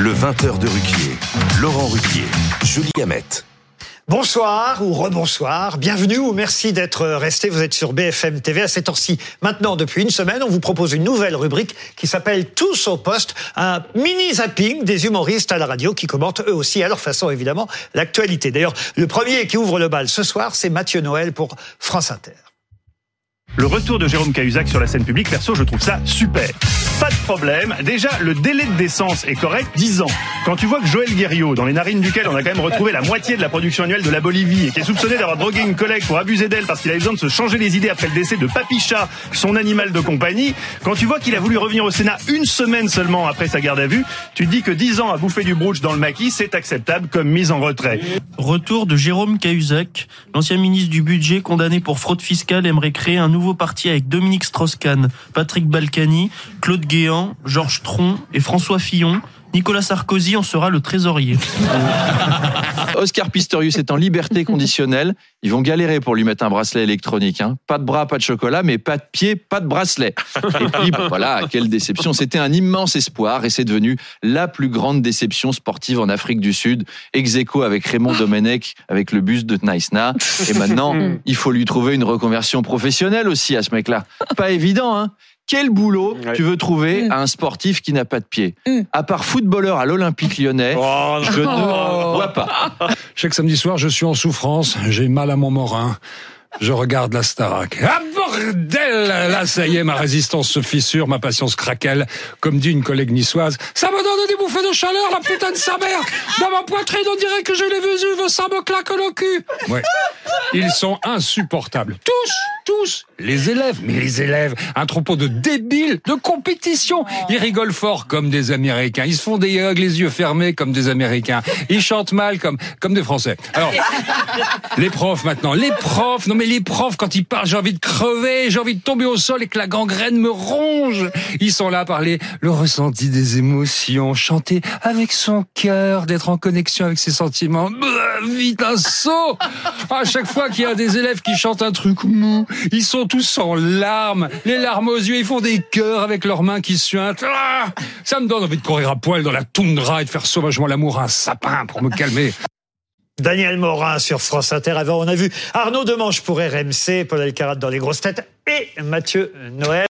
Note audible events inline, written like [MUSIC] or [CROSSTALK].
Le 20h de Ruquier. Laurent Ruquier. Julie Hamet. Bonsoir ou rebonsoir, bienvenue ou merci d'être resté. Vous êtes sur BFM TV à cette heure-ci. Maintenant, depuis une semaine, on vous propose une nouvelle rubrique qui s'appelle Tous au poste, un mini zapping des humoristes à la radio qui commentent eux aussi à leur façon évidemment l'actualité. D'ailleurs, le premier qui ouvre le bal ce soir, c'est Mathieu Noël pour France Inter. Le retour de Jérôme Cahuzac sur la scène publique, perso, je trouve ça super. Pas de problème. Déjà, le délai de décence est correct, 10 ans. Quand tu vois que Joël Guerriot, dans les narines duquel on a quand même retrouvé la moitié de la production annuelle de la Bolivie, et qui est soupçonné d'avoir drogué une collègue pour abuser d'elle parce qu'il avait besoin de se changer les idées après le décès de Papicha, son animal de compagnie, quand tu vois qu'il a voulu revenir au Sénat une semaine seulement après sa garde à vue, tu te dis que 10 ans à bouffer du brooch dans le maquis, c'est acceptable comme mise en retrait. Retour de Jérôme Cahuzac, l'ancien ministre du budget condamné pour fraude fiscale aimerait créer un nouveau parti avec Dominique Strauss-Kahn, Patrick Balkany, Claude Guéant, Georges Tron et François Fillon. Nicolas Sarkozy en sera le trésorier. [LAUGHS] Oscar Pistorius est en liberté conditionnelle. Ils vont galérer pour lui mettre un bracelet électronique. Hein. Pas de bras, pas de chocolat, mais pas de pied, pas de bracelet. Et puis, bah, voilà, quelle déception. C'était un immense espoir et c'est devenu la plus grande déception sportive en Afrique du Sud. Ex aequo avec Raymond Domenech, avec le bus de Naïsna. Et maintenant, [LAUGHS] il faut lui trouver une reconversion professionnelle aussi à ce mec-là. Pas évident, hein quel boulot tu veux trouver à un sportif qui n'a pas de pied À part footballeur à l'Olympique lyonnais, je ne vois pas. Chaque samedi soir, je suis en souffrance, j'ai mal à mon morin. Je regarde la Starac. Ah bordel Là, ça y est, ma résistance se fissure, ma patience craquelle. Comme dit une collègue niçoise, ça me donne des bouffées de chaleur, la putain de sa mère Dans ma poitrine, on dirait que j'ai les Vésuves, ça me claque le cul Ouais. Ils sont insupportables. Tous tous les élèves, mais les élèves, un troupeau de débiles de compétition. Ils rigolent fort comme des Américains. Ils se font des hugs les yeux fermés comme des Américains. Ils chantent mal comme comme des Français. Alors, [LAUGHS] les profs maintenant, les profs. Non mais les profs quand ils parlent, j'ai envie de crever, j'ai envie de tomber au sol et que la gangrène me ronge. Ils sont là à parler le ressenti des émotions, chanter avec son cœur, d'être en connexion avec ses sentiments. Bah, vite un saut. À chaque fois qu'il y a des élèves qui chantent un truc mou, ils sont tous en larmes, les larmes aux yeux, ils font des cœurs avec leurs mains qui suintent. Ah ça me donne envie de courir à poil dans la toundra et de faire sauvagement l'amour à un sapin pour me calmer. Daniel Morin sur France Inter. Avant, on a vu Arnaud Demange pour RMC, Paul Alcarat dans les grosses têtes et Mathieu Noël.